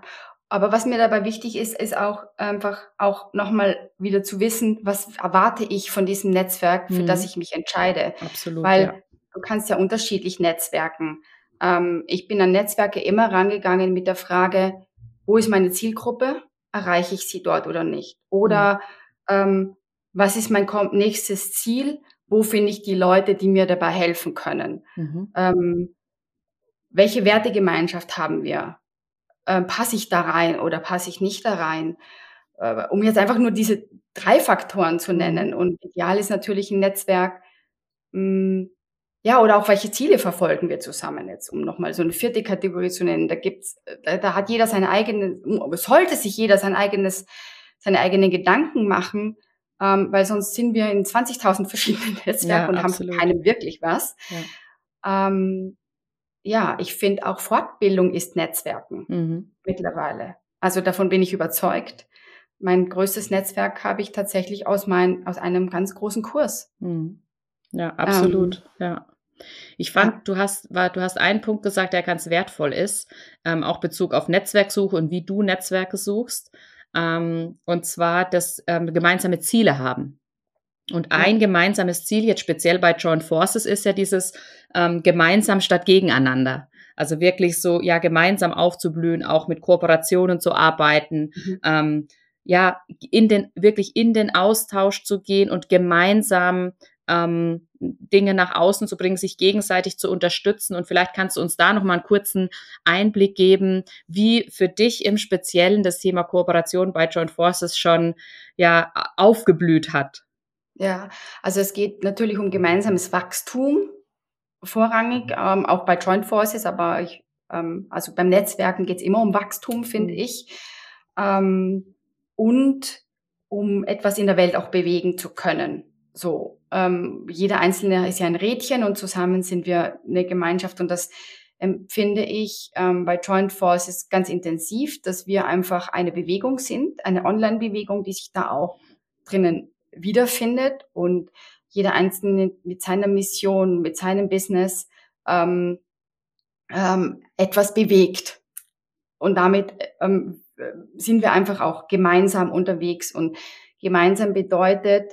aber was mir dabei wichtig ist, ist auch einfach auch nochmal wieder zu wissen, was erwarte ich von diesem Netzwerk, für mhm. das ich mich entscheide. Absolut. Weil ja. du kannst ja unterschiedlich netzwerken. Ähm, ich bin an Netzwerke immer rangegangen mit der Frage, wo ist meine Zielgruppe? Erreiche ich sie dort oder nicht? Oder mhm. ähm, was ist mein nächstes Ziel? Wo finde ich die Leute, die mir dabei helfen können? Mhm. Ähm, welche Wertegemeinschaft haben wir? Ähm, passe ich da rein oder passe ich nicht da rein? Äh, um jetzt einfach nur diese drei Faktoren zu nennen. Und ideal ist natürlich ein Netzwerk, mh, hm, ja, oder auch welche Ziele verfolgen wir zusammen jetzt, um nochmal so eine vierte Kategorie zu nennen. Da gibt's, da, da hat jeder seine eigene, sollte sich jeder sein eigenes, seine eigenen Gedanken machen, ähm, weil sonst sind wir in 20.000 verschiedenen [laughs] Netzwerken ja, und absolut. haben keinem wirklich was. Ja, ähm, ja ich finde auch Fortbildung ist Netzwerken mhm. mittlerweile. Also davon bin ich überzeugt. Mein größtes Netzwerk habe ich tatsächlich aus, mein, aus einem ganz großen Kurs. Mhm. Ja, absolut. Ähm, ja. Ich fand, ja. du hast, war, du hast einen Punkt gesagt, der ganz wertvoll ist, ähm, auch Bezug auf Netzwerksuche und wie du Netzwerke suchst. Ähm, und zwar, dass ähm, gemeinsame Ziele haben. Und ein gemeinsames Ziel, jetzt speziell bei Joint Forces, ist ja dieses ähm, gemeinsam statt gegeneinander. Also wirklich so, ja, gemeinsam aufzublühen, auch mit Kooperationen zu arbeiten, mhm. ähm, ja, in den, wirklich in den Austausch zu gehen und gemeinsam ähm, Dinge nach außen zu bringen, sich gegenseitig zu unterstützen. Und vielleicht kannst du uns da noch mal einen kurzen Einblick geben, wie für dich im Speziellen das Thema Kooperation bei Joint Forces schon ja aufgeblüht hat. Ja, also es geht natürlich um gemeinsames Wachstum vorrangig, ähm, auch bei Joint Forces, aber ich, ähm, also beim Netzwerken geht es immer um Wachstum, finde mhm. ich. Ähm, und um etwas in der Welt auch bewegen zu können. So, ähm, jeder Einzelne ist ja ein Rädchen und zusammen sind wir eine Gemeinschaft. Und das empfinde ich ähm, bei Joint Forces ganz intensiv, dass wir einfach eine Bewegung sind, eine Online-Bewegung, die sich da auch drinnen wiederfindet. Und jeder Einzelne mit seiner Mission, mit seinem Business ähm, ähm, etwas bewegt. Und damit ähm, sind wir einfach auch gemeinsam unterwegs. Und gemeinsam bedeutet,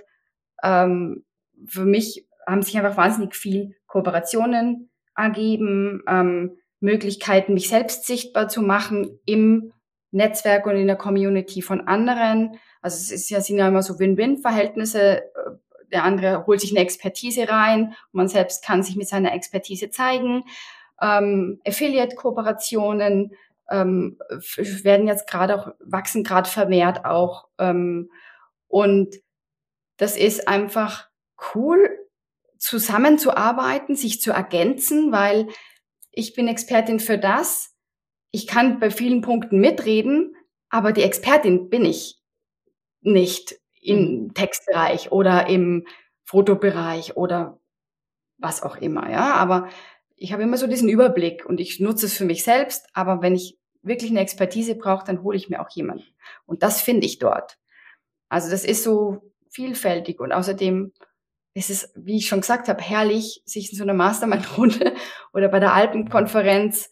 ähm, für mich haben sich einfach wahnsinnig viel Kooperationen ergeben, ähm, Möglichkeiten, mich selbst sichtbar zu machen im Netzwerk und in der Community von anderen. Also es ist ja, sind ja immer so Win-Win-Verhältnisse. Der andere holt sich eine Expertise rein man selbst kann sich mit seiner Expertise zeigen. Ähm, Affiliate-Kooperationen ähm, werden jetzt gerade auch, wachsen gerade vermehrt auch. Ähm, und das ist einfach cool, zusammenzuarbeiten, sich zu ergänzen, weil ich bin Expertin für das. Ich kann bei vielen Punkten mitreden, aber die Expertin bin ich nicht im mhm. Textbereich oder im Fotobereich oder was auch immer, ja. Aber ich habe immer so diesen Überblick und ich nutze es für mich selbst. Aber wenn ich wirklich eine Expertise brauche, dann hole ich mir auch jemanden. Und das finde ich dort. Also das ist so vielfältig und außerdem ist es, wie ich schon gesagt habe, herrlich, sich in so einer Mastermind-Runde [laughs] oder bei der Alpenkonferenz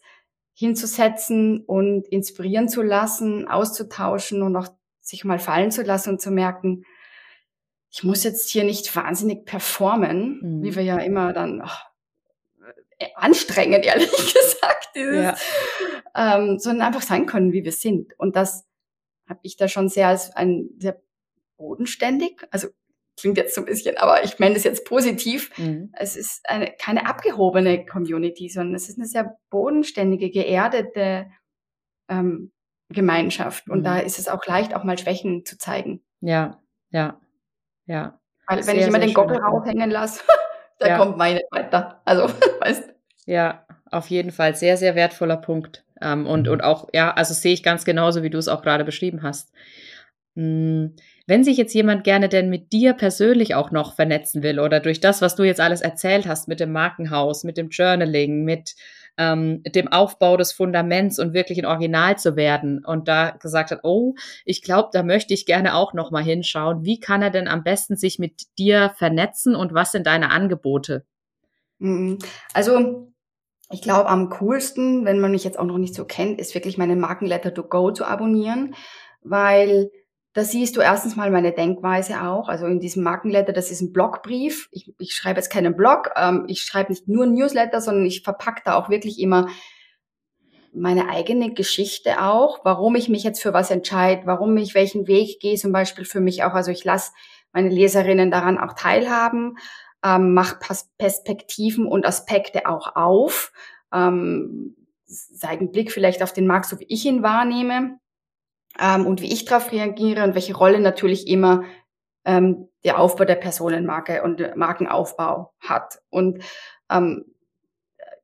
hinzusetzen und inspirieren zu lassen, auszutauschen und auch sich mal fallen zu lassen und zu merken, ich muss jetzt hier nicht wahnsinnig performen, mhm. wie wir ja immer dann oh, anstrengend, [laughs] ehrlich gesagt, ja. ähm, sondern einfach sein können, wie wir sind. Und das habe ich da schon sehr als ein sehr bodenständig, also klingt jetzt so ein bisschen, aber ich meine das jetzt positiv. Mhm. Es ist eine, keine abgehobene Community, sondern es ist eine sehr bodenständige, geerdete ähm, Gemeinschaft. Und mhm. da ist es auch leicht, auch mal Schwächen zu zeigen. Ja, ja, ja. Weil sehr, wenn ich immer den Gockel raushängen lasse, [laughs] da ja. kommt meine weiter. Also, [laughs] weißt Ja, auf jeden Fall. Sehr, sehr wertvoller Punkt. Ähm, und, und auch, ja, also sehe ich ganz genauso, wie du es auch gerade beschrieben hast. Hm, wenn sich jetzt jemand gerne denn mit dir persönlich auch noch vernetzen will oder durch das, was du jetzt alles erzählt hast, mit dem Markenhaus, mit dem Journaling, mit ähm, dem Aufbau des Fundaments und wirklich ein Original zu werden und da gesagt hat, oh, ich glaube, da möchte ich gerne auch noch mal hinschauen. Wie kann er denn am besten sich mit dir vernetzen und was sind deine Angebote? Mhm. Also ich glaube, am coolsten, wenn man mich jetzt auch noch nicht so kennt, ist wirklich meine Markenletter to go zu abonnieren, weil da siehst du erstens mal meine Denkweise auch. Also in diesem Markenletter, das ist ein Blogbrief. Ich, ich schreibe jetzt keinen Blog. Ähm, ich schreibe nicht nur Newsletter, sondern ich verpacke da auch wirklich immer meine eigene Geschichte auch, warum ich mich jetzt für was entscheide, warum ich welchen Weg gehe, zum Beispiel für mich auch. Also ich lasse meine Leserinnen daran auch teilhaben, ähm, mache Perspektiven und Aspekte auch auf, ähm, zeige einen Blick vielleicht auf den Markt, so wie ich ihn wahrnehme ähm, und wie ich darauf reagiere und welche Rolle natürlich immer ähm, der Aufbau der Personenmarke und Markenaufbau hat. Und ähm,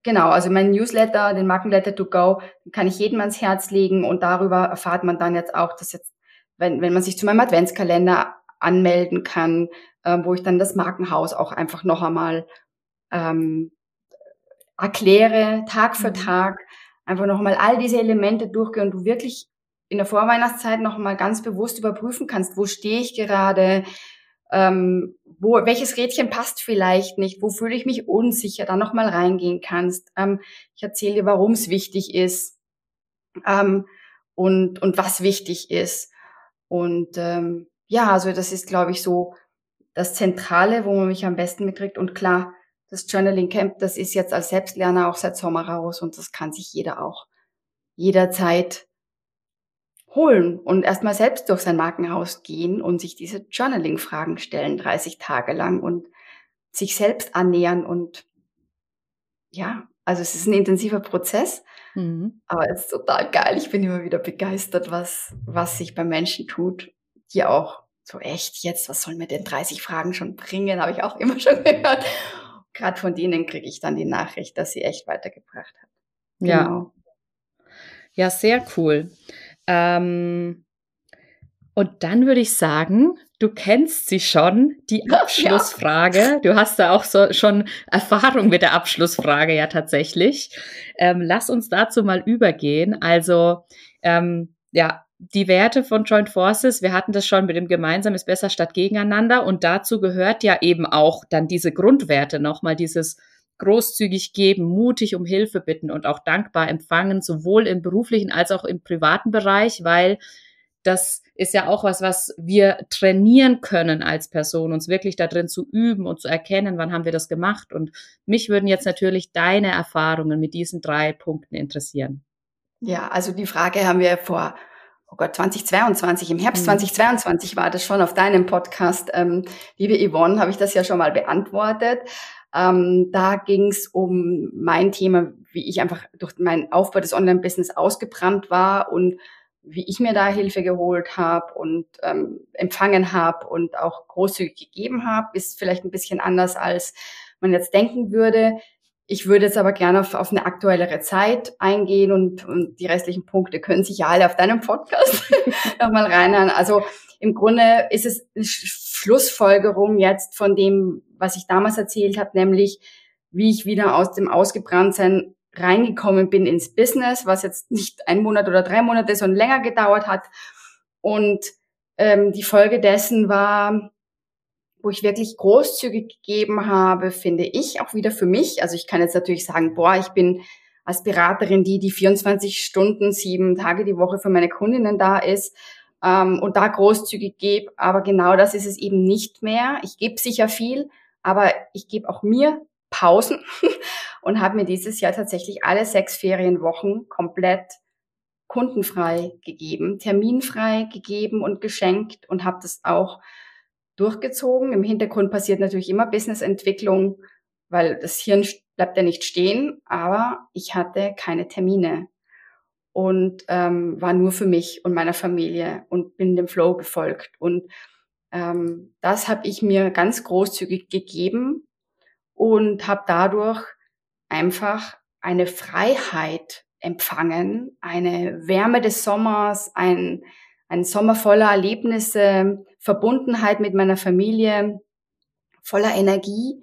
genau, also mein Newsletter, den Markenletter to go, kann ich jedem ans Herz legen und darüber erfahrt man dann jetzt auch, dass jetzt, wenn, wenn man sich zu meinem Adventskalender anmelden kann, äh, wo ich dann das Markenhaus auch einfach noch einmal ähm, erkläre, Tag für mhm. Tag, einfach noch einmal all diese Elemente durchgehe und du wirklich in der Vorweihnachtszeit noch mal ganz bewusst überprüfen kannst, wo stehe ich gerade, ähm, wo, welches Rädchen passt vielleicht nicht, wo fühle ich mich unsicher, da noch mal reingehen kannst. Ähm, ich erzähle dir, warum es wichtig ist ähm, und, und was wichtig ist. Und ähm, ja, also das ist, glaube ich, so das Zentrale, wo man mich am besten mitkriegt. Und klar, das Journaling Camp, das ist jetzt als Selbstlerner auch seit Sommer raus und das kann sich jeder auch jederzeit holen und erstmal selbst durch sein Markenhaus gehen und sich diese Journaling-Fragen stellen, 30 Tage lang und sich selbst annähern und ja, also es ist ein intensiver Prozess, mhm. aber es ist total geil. Ich bin immer wieder begeistert, was, was sich bei Menschen tut, die auch so echt jetzt, was soll mir denn 30 Fragen schon bringen, habe ich auch immer schon [laughs] gehört. Gerade von denen kriege ich dann die Nachricht, dass sie echt weitergebracht hat. Genau. Ja. Ja, sehr cool. Ähm, und dann würde ich sagen, du kennst sie schon, die [laughs] Abschlussfrage. Ja. Du hast da auch so schon Erfahrung mit der Abschlussfrage ja tatsächlich. Ähm, lass uns dazu mal übergehen. Also, ähm, ja, die Werte von Joint Forces, wir hatten das schon mit dem Gemeinsam ist besser statt gegeneinander und dazu gehört ja eben auch dann diese Grundwerte nochmal, dieses großzügig geben, mutig um Hilfe bitten und auch dankbar empfangen, sowohl im beruflichen als auch im privaten Bereich, weil das ist ja auch was, was wir trainieren können als Person, uns wirklich da drin zu üben und zu erkennen, wann haben wir das gemacht. Und mich würden jetzt natürlich deine Erfahrungen mit diesen drei Punkten interessieren. Ja, also die Frage haben wir vor, oh Gott, 2022, im Herbst mhm. 2022 war das schon auf deinem Podcast, ähm, liebe Yvonne, habe ich das ja schon mal beantwortet. Ähm, da ging es um mein Thema, wie ich einfach durch meinen Aufbau des Online-Business ausgebrannt war und wie ich mir da Hilfe geholt habe und ähm, empfangen habe und auch großzügig gegeben habe, ist vielleicht ein bisschen anders, als man jetzt denken würde. Ich würde jetzt aber gerne auf, auf eine aktuellere Zeit eingehen und, und die restlichen Punkte können sich ja alle auf deinem Podcast [laughs] nochmal reinhören. Also im Grunde ist es eine Schlussfolgerung jetzt von dem, was ich damals erzählt habe, nämlich wie ich wieder aus dem Ausgebranntsein reingekommen bin ins Business, was jetzt nicht ein Monat oder drei Monate, sondern länger gedauert hat. Und ähm, die Folge dessen war, wo ich wirklich großzügig gegeben habe, finde ich auch wieder für mich. Also ich kann jetzt natürlich sagen, boah, ich bin als Beraterin die, die 24 Stunden, sieben Tage die Woche für meine Kundinnen da ist ähm, und da großzügig gebe. Aber genau das ist es eben nicht mehr. Ich gebe sicher viel, aber ich gebe auch mir Pausen [laughs] und habe mir dieses Jahr tatsächlich alle sechs Ferienwochen komplett kundenfrei gegeben, terminfrei gegeben und geschenkt und habe das auch durchgezogen. Im Hintergrund passiert natürlich immer Businessentwicklung, weil das Hirn bleibt ja nicht stehen, aber ich hatte keine Termine und ähm, war nur für mich und meiner Familie und bin dem Flow gefolgt. Und ähm, das habe ich mir ganz großzügig gegeben und habe dadurch einfach eine Freiheit empfangen, eine Wärme des Sommers, ein, ein Sommer voller Erlebnisse, Verbundenheit mit meiner Familie, voller Energie.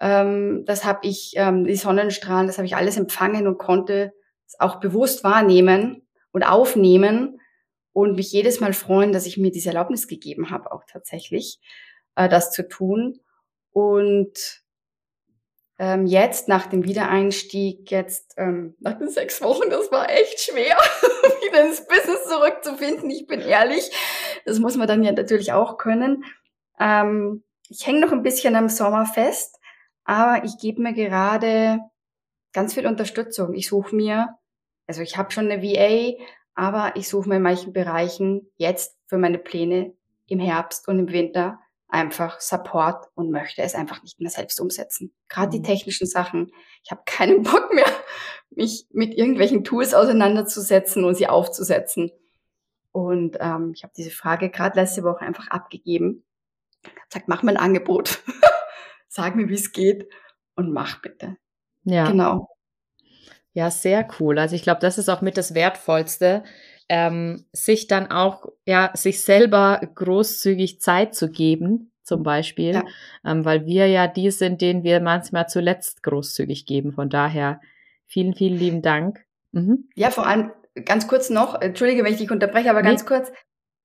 Ähm, das habe ich, ähm, die Sonnenstrahlen, das habe ich alles empfangen und konnte es auch bewusst wahrnehmen und aufnehmen und mich jedes Mal freuen, dass ich mir diese Erlaubnis gegeben habe, auch tatsächlich äh, das zu tun. Und ähm, jetzt nach dem Wiedereinstieg, jetzt ähm, nach den sechs Wochen, das war echt schwer, [laughs] wieder ins Business zurückzufinden. Ich bin ehrlich, das muss man dann ja natürlich auch können. Ähm, ich hänge noch ein bisschen am Sommer fest, aber ich gebe mir gerade ganz viel Unterstützung. Ich suche mir, also ich habe schon eine VA, aber ich suche mir in manchen Bereichen jetzt für meine Pläne im Herbst und im Winter einfach Support und möchte es einfach nicht mehr selbst umsetzen. Gerade die mhm. technischen Sachen. Ich habe keinen Bock mehr, mich mit irgendwelchen Tools auseinanderzusetzen und sie aufzusetzen. Und ähm, ich habe diese Frage gerade letzte Woche einfach abgegeben. Ich habe gesagt, mach mir ein Angebot. [laughs] Sag mir, wie es geht und mach bitte. Ja. Genau. Ja, sehr cool. Also ich glaube, das ist auch mit das Wertvollste, ähm, sich dann auch, ja, sich selber großzügig Zeit zu geben, zum Beispiel, ja. ähm, weil wir ja die sind, denen wir manchmal zuletzt großzügig geben. Von daher vielen, vielen lieben Dank. Mhm. Ja, vor allem ganz kurz noch, entschuldige, wenn ich dich unterbreche, aber nee. ganz kurz,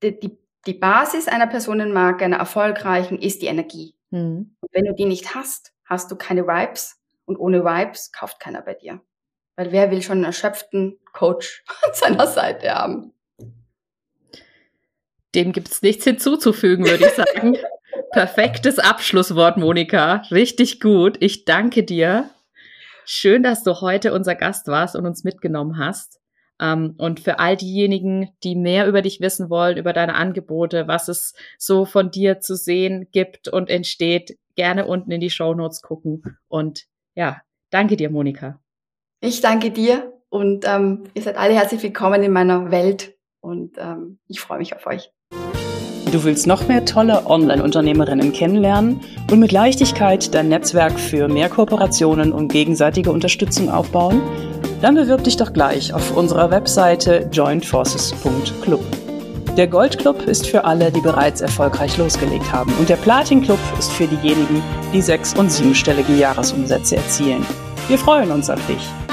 die, die, die Basis einer Personenmarke, einer erfolgreichen, ist die Energie. Mhm. Wenn du die nicht hast, hast du keine Vibes und ohne Vibes kauft keiner bei dir. Weil wer will schon einen erschöpften Coach an seiner Seite haben? Dem gibt's nichts hinzuzufügen, würde ich sagen. [laughs] Perfektes Abschlusswort, Monika. Richtig gut. Ich danke dir. Schön, dass du heute unser Gast warst und uns mitgenommen hast. Ähm, und für all diejenigen, die mehr über dich wissen wollen, über deine Angebote, was es so von dir zu sehen gibt und entsteht, gerne unten in die Show Notes gucken. Und ja, danke dir, Monika. Ich danke dir und ähm, ihr seid alle herzlich willkommen in meiner Welt und ähm, ich freue mich auf euch. Du willst noch mehr tolle Online-Unternehmerinnen kennenlernen und mit Leichtigkeit dein Netzwerk für mehr Kooperationen und gegenseitige Unterstützung aufbauen? Dann bewirb dich doch gleich auf unserer Webseite jointforces.club. Der Goldclub ist für alle, die bereits erfolgreich losgelegt haben und der Platin-Club ist für diejenigen, die sechs- und siebenstellige Jahresumsätze erzielen. Wir freuen uns auf dich.